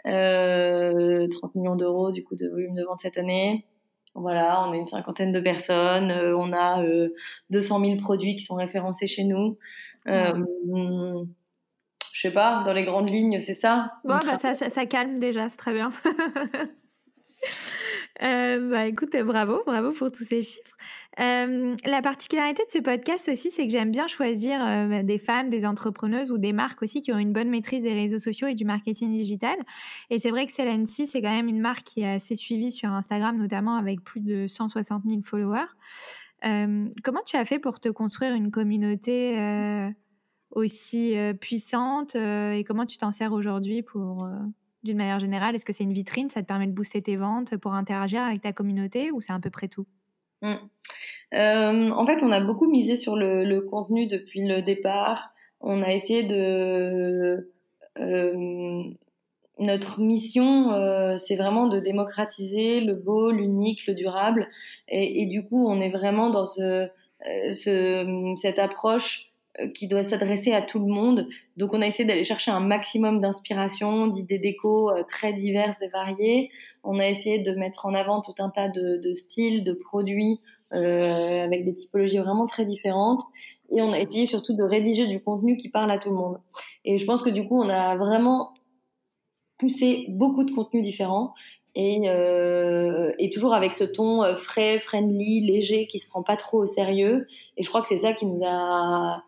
30 euh, millions d'euros du coup de volume de vente cette année. Voilà, on a une cinquantaine de personnes, euh, on a 200 000 produits qui sont référencés chez nous. Ouais. Je sais pas, dans les grandes lignes, c'est ça? Bon, bah, ça, ça, ça, calme déjà, c'est très bien. [laughs] euh, bah, écoute, bravo, bravo pour tous ces chiffres. Euh, la particularité de ce podcast aussi, c'est que j'aime bien choisir euh, des femmes, des entrepreneuses ou des marques aussi qui ont une bonne maîtrise des réseaux sociaux et du marketing digital. Et c'est vrai que Celency, c'est quand même une marque qui est assez suivie sur Instagram, notamment avec plus de 160 000 followers. Euh, comment tu as fait pour te construire une communauté aussi puissante et comment tu t'en sers aujourd'hui pour d'une manière générale? Est-ce que c'est une vitrine? Ça te permet de booster tes ventes pour interagir avec ta communauté ou c'est un peu près tout? Mmh. Euh, en fait, on a beaucoup misé sur le, le, contenu depuis le départ. On a essayé de... Euh, notre mission, euh, c'est vraiment de démocratiser le beau, l'unique, le durable. Et, et, du coup, on est vraiment dans ce, ce cette approche qui doit s'adresser à tout le monde. Donc on a essayé d'aller chercher un maximum d'inspiration, d'idées déco euh, très diverses et variées. On a essayé de mettre en avant tout un tas de, de styles, de produits euh, avec des typologies vraiment très différentes. Et on a essayé surtout de rédiger du contenu qui parle à tout le monde. Et je pense que du coup on a vraiment poussé beaucoup de contenus différents et, euh, et, toujours avec ce ton euh, frais, friendly, léger, qui se prend pas trop au sérieux. Et je crois que c'est ça qui nous a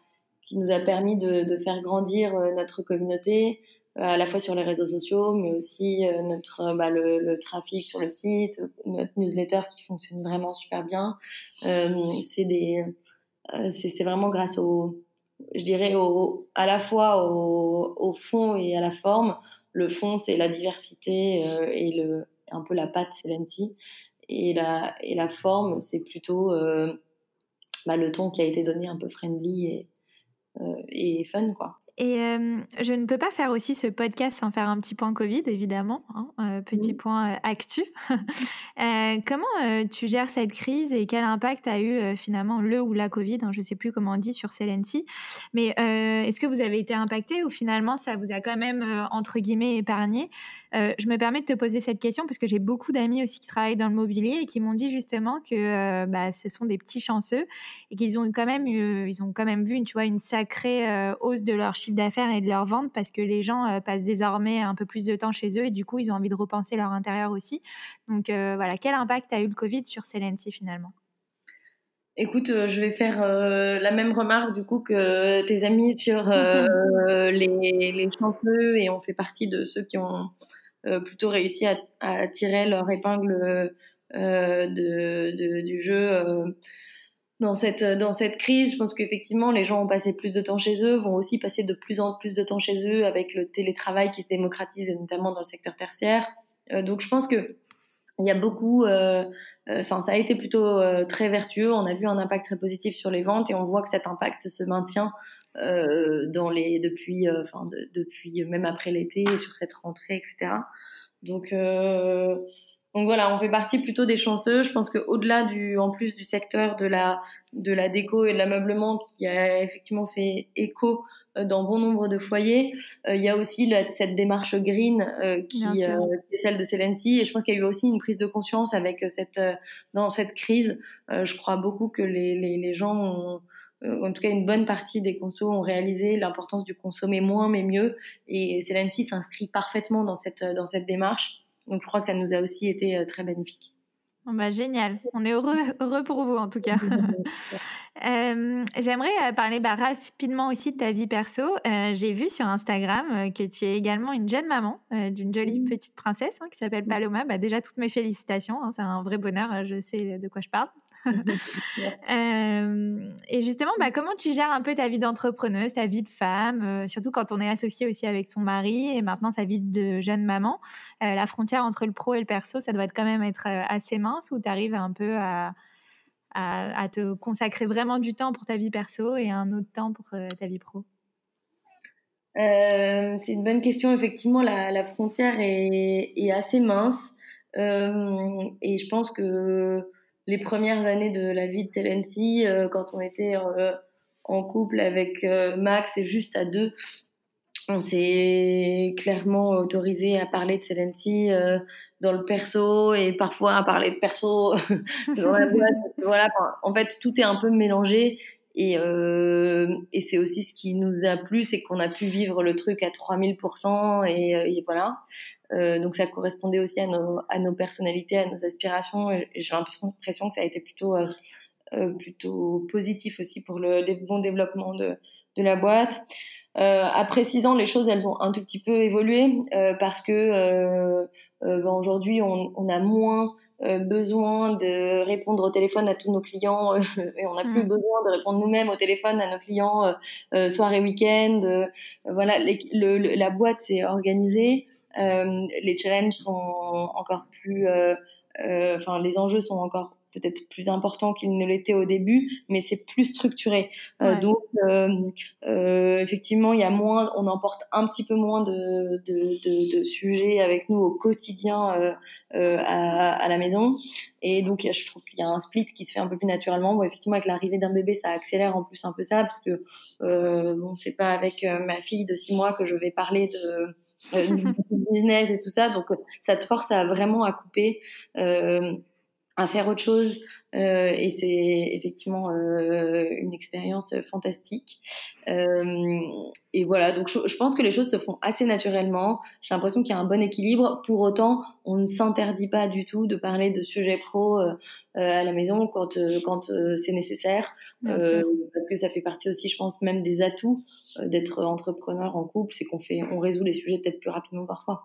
qui nous a permis de, de faire grandir euh, notre communauté, euh, à la fois sur les réseaux sociaux, mais aussi euh, notre bah, le, le, trafic sur le site, notre newsletter qui fonctionne vraiment super bien. c'est des c'est vraiment grâce au je dirais au, à la fois au, au fond et à la forme. Le fond, c'est la diversité euh, et le, un peu la patte Celenti. Et la, et la forme, c'est plutôt euh, bah, le ton qui a été donné un peu friendly et, euh, et fun, quoi. Et euh, je ne peux pas faire aussi ce podcast sans faire un petit point Covid, évidemment, hein, euh, petit mmh. point euh, actu. [laughs] comment tu gères cette crise et quel impact a eu finalement le ou la Covid, hein, je ne sais plus comment on dit sur Celency, mais est-ce que vous avez été impacté ou finalement ça vous a quand même entre guillemets épargné? Je me permets de te poser cette question parce que j'ai beaucoup d'amis aussi qui travaillent dans le mobilier et qui m'ont dit justement que bah, ce sont des petits chanceux et qu'ils ont quand même eu, ils ont quand même vu, une, tu vois, une sacrée hausse de leur chiffre d'affaires et de leur vente parce que les gens euh, passent désormais un peu plus de temps chez eux et du coup ils ont envie de repenser leur intérieur aussi. Donc euh, voilà, quel impact a eu le Covid sur Celency finalement? Écoute, euh, je vais faire euh, la même remarque du coup que tes amis sur euh, [laughs] les, les chanceux et on fait partie de ceux qui ont plutôt réussi à, à, tirer leur épingle de, de, du jeu dans cette dans cette crise, je pense qu'effectivement les gens ont passé plus de temps chez eux, vont aussi passer de plus en plus de temps chez eux avec le télétravail qui se démocratise et notamment dans le secteur tertiaire. Euh, donc je pense que il y a beaucoup, euh, enfin euh, ça a été plutôt euh, très vertueux. On a vu un impact très positif sur les ventes et on voit que cet impact se maintient dans les depuis, enfin de, depuis même après l'été sur cette rentrée, etc. Donc donc voilà, on fait partie plutôt des chanceux. Je pense qu'au-delà du, en plus du secteur de la, de la déco et de l'ameublement qui a effectivement fait écho euh, dans bon nombre de foyers, euh, il y a aussi la, cette démarche green euh, qui, euh, qui, est celle de Celency. Et je pense qu'il y a eu aussi une prise de conscience avec cette, dans cette crise. je crois beaucoup que les, les, les gens ont, en tout cas une bonne partie des consos ont réalisé l'importance du consommer moins mais mieux. Et Celency s'inscrit parfaitement dans cette, dans cette démarche. Donc je crois que ça nous a aussi été euh, très bénéfique. bah, génial, on est heureux, [laughs] heureux pour vous en tout cas. [laughs] euh, J'aimerais euh, parler bah, rapidement aussi de ta vie perso. Euh, J'ai vu sur Instagram euh, que tu es également une jeune maman d'une jolie petite princesse hein, qui s'appelle Paloma. Bah, déjà, toutes mes félicitations, hein, c'est un vrai bonheur, je sais de quoi je parle. [laughs] euh, et justement, bah, comment tu gères un peu ta vie d'entrepreneuse, ta vie de femme, euh, surtout quand on est associé aussi avec son mari et maintenant sa vie de jeune maman. Euh, la frontière entre le pro et le perso, ça doit quand même être assez mince ou tu arrives un peu à, te consacrer vraiment du temps pour ta vie perso et un autre temps pour ta vie pro? C'est une bonne question. Effectivement, la, frontière est, assez mince. Et je pense que les premières années de la vie de Telency, euh, quand on était euh, en couple avec euh, Max et juste à deux, on s'est clairement autorisé à parler de Telency dans le perso et parfois à parler de perso [laughs] voilà, en fait, tout est un peu mélangé. Et, et c'est aussi ce qui nous a plu, c'est qu'on a pu vivre le truc à 3000% et, et voilà. Euh, donc ça correspondait aussi à nos, personnalités, à nos aspirations. J'ai l'impression que ça a été plutôt, euh, euh, plutôt positif aussi pour le bon développement de, la boîte. Euh, après six ans, les choses elles ont un tout petit peu évolué euh, parce que euh, ben aujourd'hui on, a moins besoin de répondre au téléphone à tous nos clients [laughs] et on n'a plus mmh. besoin de répondre nous-mêmes au téléphone à nos clients soir et week-end. voilà, les, le, le, la boîte s'est organisée. Euh, les challenges sont encore plus, euh, euh, enfin les enjeux sont encore peut-être plus importants qu'ils ne l'étaient au début, mais c'est plus structuré. Ouais. donc effectivement, il y a moins, on emporte un petit peu moins de, de, de, de sujets avec nous au quotidien à, à, la maison. Et donc, je trouve qu'il y a un split qui se fait un peu plus naturellement. Bon, effectivement, avec l'arrivée d'un bébé, ça accélère en plus un peu ça, parce que euh, bon, c'est pas avec ma fille de six mois que je vais parler de euh, [laughs] business et tout ça. Donc, ça te force à vraiment à couper, euh, à faire autre chose. Euh, et c'est effectivement euh, une expérience fantastique. Euh, et voilà, donc je, je, pense que les choses se font assez naturellement. J'ai l'impression qu'il y a un bon équilibre. Pour autant, on ne s'interdit pas du tout de parler de sujets pro à la maison quand quand c'est nécessaire, parce que ça fait partie aussi, je pense, même des atouts d'être entrepreneur en couple, c'est qu'on fait, on résout les sujets peut-être plus rapidement parfois.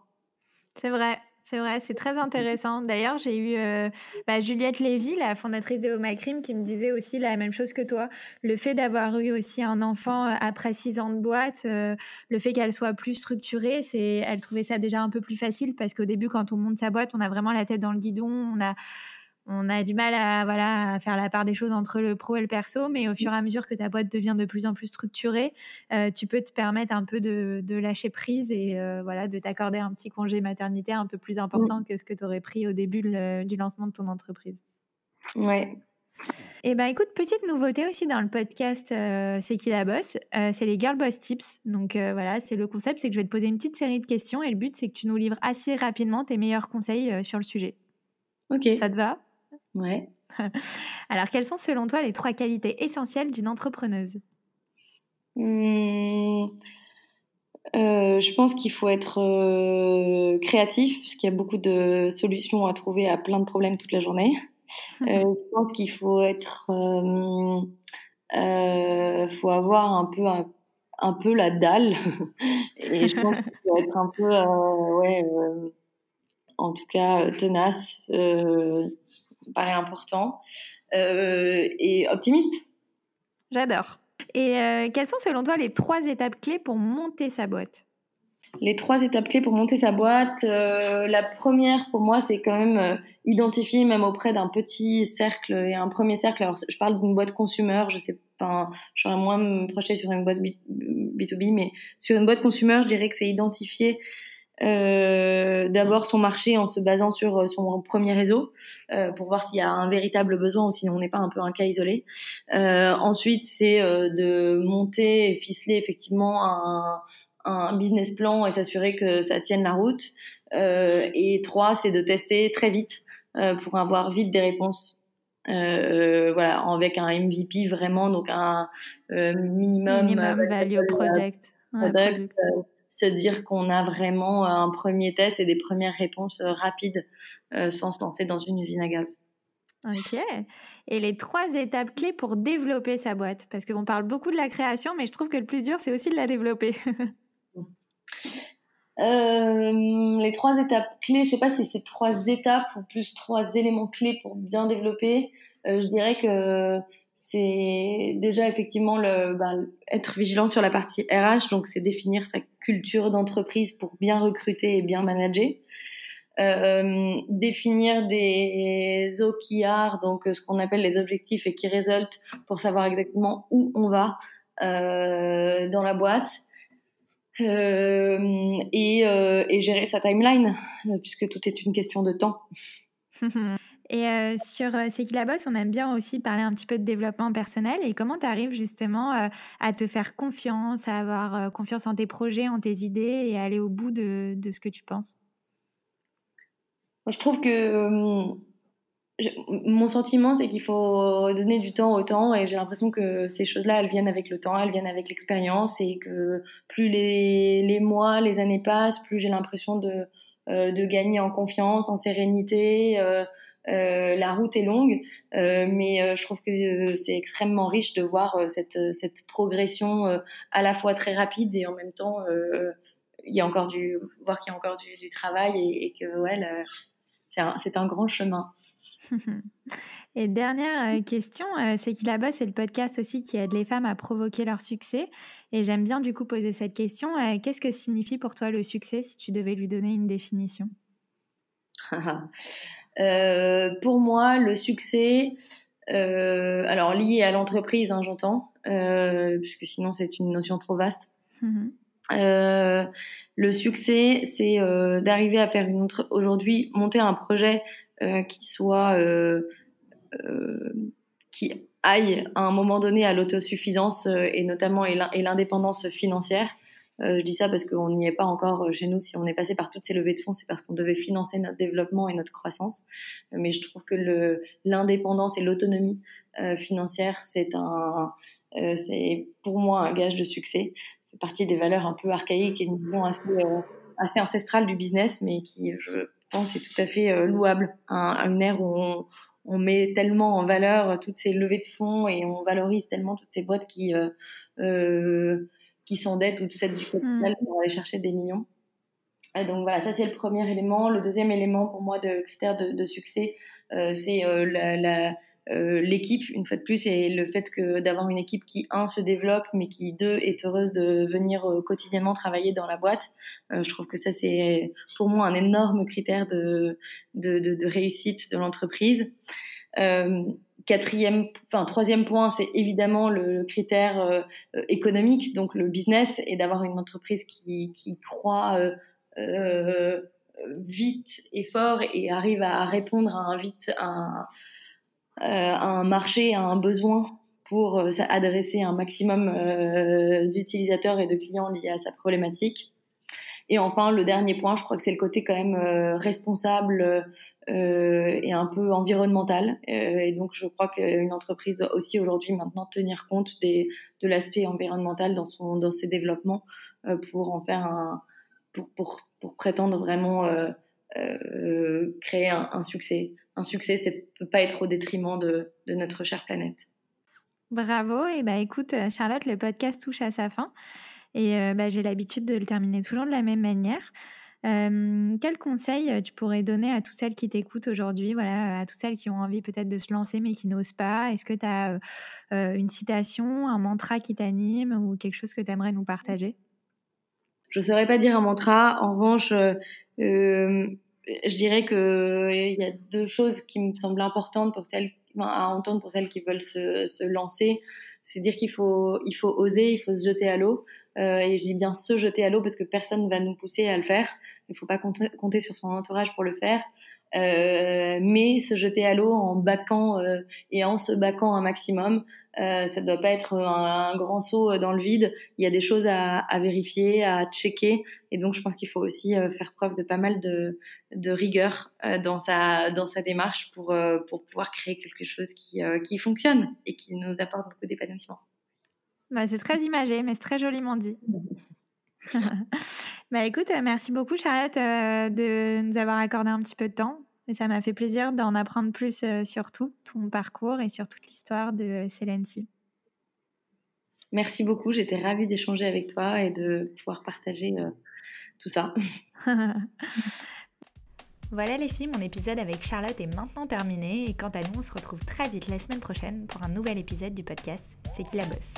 C'est vrai. C'est vrai, c'est très intéressant. D'ailleurs, j'ai eu euh, bah, Juliette Lévy, la fondatrice de Home Crime, qui me disait aussi la même chose que toi. Le fait d'avoir eu aussi un enfant après six ans de boîte, euh, le fait qu'elle soit plus structurée, c'est, elle trouvait ça déjà un peu plus facile parce qu'au début, quand on monte sa boîte, on a vraiment la tête dans le guidon, on a on a du mal à, voilà, à faire la part des choses entre le pro et le perso, mais au fur et à mesure que ta boîte devient de plus en plus structurée, euh, tu peux te permettre un peu de, de lâcher prise et euh, voilà, de t'accorder un petit congé maternité un peu plus important que ce que tu aurais pris au début le, du lancement de ton entreprise. Ouais. Et eh ben écoute, petite nouveauté aussi dans le podcast euh, C'est qui la bosse euh, C'est les Girl Boss Tips. Donc euh, voilà, c'est le concept, c'est que je vais te poser une petite série de questions et le but c'est que tu nous livres assez rapidement tes meilleurs conseils sur le sujet. Ok. Ça te va? Ouais. [laughs] Alors, quelles sont selon toi les trois qualités essentielles d'une entrepreneuse? Mmh, euh, Je pense qu'il faut être euh, créatif, puisqu'il y a beaucoup de solutions à trouver à plein de problèmes toute la journée. [laughs] Euh, je pense qu'il faut être, faut avoir un peu un, un peu la dalle, [laughs] et je pense qu'il faut être un peu, ouais, en tout cas tenace paraît important euh, et optimiste. J'adore. Et euh, quelles sont selon toi les trois étapes clés pour monter sa boîte? Les trois étapes clés pour monter sa boîte, euh, la première pour moi c'est quand même euh, identifier même auprès d'un petit cercle et un premier cercle. Alors je parle d'une boîte consumer, je sais pas, j'aurais moins me projeter sur une boîte B2B, mais sur une boîte consumer, je dirais que c'est identifier euh, d'abord son marché en se basant sur son premier réseau euh, pour voir s'il y a un véritable besoin ou sinon on n'est pas un peu un cas isolé. Euh, ensuite, c'est euh, de monter et ficeler effectivement un, un business plan et s'assurer que ça tienne la route. Euh, et trois, c'est de tester très vite pour avoir vite des réponses euh, voilà, avec un MVP vraiment, donc un euh, minimum, minimum value product, euh, se dire qu'on a vraiment un premier test et des premières réponses rapides euh, sans se lancer dans une usine à gaz. Ok. Et les trois étapes clés pour développer sa boîte? Parce qu'on parle beaucoup de la création, mais je trouve que le plus dur, c'est aussi de la développer. [laughs] euh, les trois étapes clés, je sais pas si c'est trois étapes ou plus trois éléments clés pour bien développer. Euh, je dirais que c'est déjà effectivement le, bah, être vigilant sur la partie RH, donc c'est définir sa culture d'entreprise pour bien recruter et bien manager. Euh, définir des OKR, donc ce qu'on appelle les objectifs et qui résultent pour savoir exactement où on va euh, dans la boîte. Euh, et, euh, et, gérer sa timeline, puisque tout est une question de temps. [laughs] Et euh, sur euh, C'est qui la bosse, on aime bien aussi parler un petit peu de développement personnel. Et comment tu arrives justement euh, à te faire confiance, à avoir euh, confiance en tes projets, en tes idées et à aller au bout de, ce que tu penses? Je trouve que euh, mon sentiment, c'est qu'il faut donner du temps au temps. Et j'ai l'impression que ces choses-là, elles viennent avec le temps, elles viennent avec l'expérience. Et que plus les, mois, les années passent, plus j'ai l'impression euh, de gagner en confiance, en sérénité. Euh, la route est longue, euh, mais euh, je trouve que c'est extrêmement riche de voir cette, cette progression à la fois très rapide et en même temps il y a encore du voir qu'il y a encore du, du travail et, et que ouais, c'est un, un grand chemin. [laughs] Et dernière question, c'est qui là-bas, c'est le podcast aussi qui aide les femmes à provoquer leur succès. Et j'aime bien du coup poser cette question. Qu'est-ce que signifie pour toi le succès si tu devais lui donner une définition? [laughs] Euh, pour moi, le succès, euh, alors lié à l'entreprise, hein, j'entends, euh, puisque sinon c'est une notion trop vaste. Mmh. Euh, le succès, c'est d'arriver à faire une autre aujourd'hui monter un projet qui soit qui aille à un moment donné à l'autosuffisance et notamment et l'indépendance financière. Euh, je dis ça parce qu'on n'y est pas encore euh, chez nous. Si on est passé par toutes ces levées de fonds, c'est parce qu'on devait financer notre développement et notre croissance. Euh, mais je trouve que l'indépendance et l'autonomie euh, financière, c'est un, euh, c'est pour moi un gage de succès. C'est partie des valeurs un peu archaïques et une vision assez, assez ancestrale du business, mais qui, je pense, est tout à fait louable à, une ère où on, on met tellement en valeur toutes ces levées de fonds et on valorise tellement toutes ces boîtes qui euh, qui s'endettent ou celles du capital mm. pour aller chercher des millions. Et donc voilà, ça c'est le premier élément. Le deuxième élément pour moi de critère de, de succès, euh, c'est euh, la, euh, l'équipe une fois de plus et le fait que d'avoir une équipe qui un se développe mais qui deux est heureuse de venir euh, quotidiennement travailler dans la boîte euh, je trouve que ça c'est pour moi un énorme critère de de, de, de réussite de l'entreprise euh, quatrième, enfin troisième point, c'est évidemment le, critère euh, économique, donc le business, et d'avoir une entreprise qui, qui croit euh, euh, vite et fort et arrive à répondre à un vite, à un marché, à un besoin pour adresser un maximum d'utilisateurs et de clients liés à sa problématique. Et enfin, le dernier point, je crois que c'est le côté quand même responsable euh, et un peu environnemental. Euh, et donc, je crois qu'une entreprise doit aussi aujourd'hui maintenant tenir compte des, de l'aspect environnemental dans, son, dans ses développements euh, pour en faire un, pour, pour, prétendre vraiment euh, euh, créer un, succès. Un succès, ça peut pas être au détriment de, de notre chère planète. Bravo. Et bah, écoute, Charlotte, le podcast touche à sa fin. Et euh, bah, j'ai l'habitude de le terminer toujours de la même manière. Euh, quel conseil tu pourrais donner à toutes celles qui t'écoutent aujourd'hui, voilà, à toutes celles qui ont envie peut-être de se lancer mais qui n'osent pas? Est-ce que tu as euh, une citation, un mantra qui t'anime ou quelque chose que tu aimerais nous partager? Je ne saurais pas dire un mantra. En revanche, euh, je dirais qu'il y a deux choses qui me semblent importantes pour celles, à entendre pour celles qui veulent se lancer. C'est dire qu'il faut, il faut oser, il faut se jeter à l'eau. Euh, et je dis bien se jeter à l'eau parce que personne ne va nous pousser à le faire. Il ne faut pas compter, compter, sur son entourage pour le faire. Euh, mais se jeter à l'eau en baquant euh, et en se baquant un maximum, euh, ça ne doit pas être un, un, grand saut dans le vide. Il y a des choses à, à vérifier, à checker, et donc je pense qu'il faut aussi euh, faire preuve de pas mal de, de rigueur euh, dans sa dans sa démarche pour pour pouvoir créer quelque chose qui qui fonctionne et qui nous apporte beaucoup d'épanouissement. Bah, c'est très imagé, mais c'est très joliment dit. [laughs] bah écoute, merci beaucoup Charlotte de nous avoir accordé un petit peu de temps. Et ça m'a fait plaisir d'en apprendre plus sur tout, ton parcours et sur toute l'histoire de Célency. Merci beaucoup, j'étais ravie d'échanger avec toi et de pouvoir partager tout ça. [laughs] voilà les filles, mon épisode avec Charlotte est maintenant terminé et quant à nous, on se retrouve très vite la semaine prochaine pour un nouvel épisode du podcast C'est qui la bosse?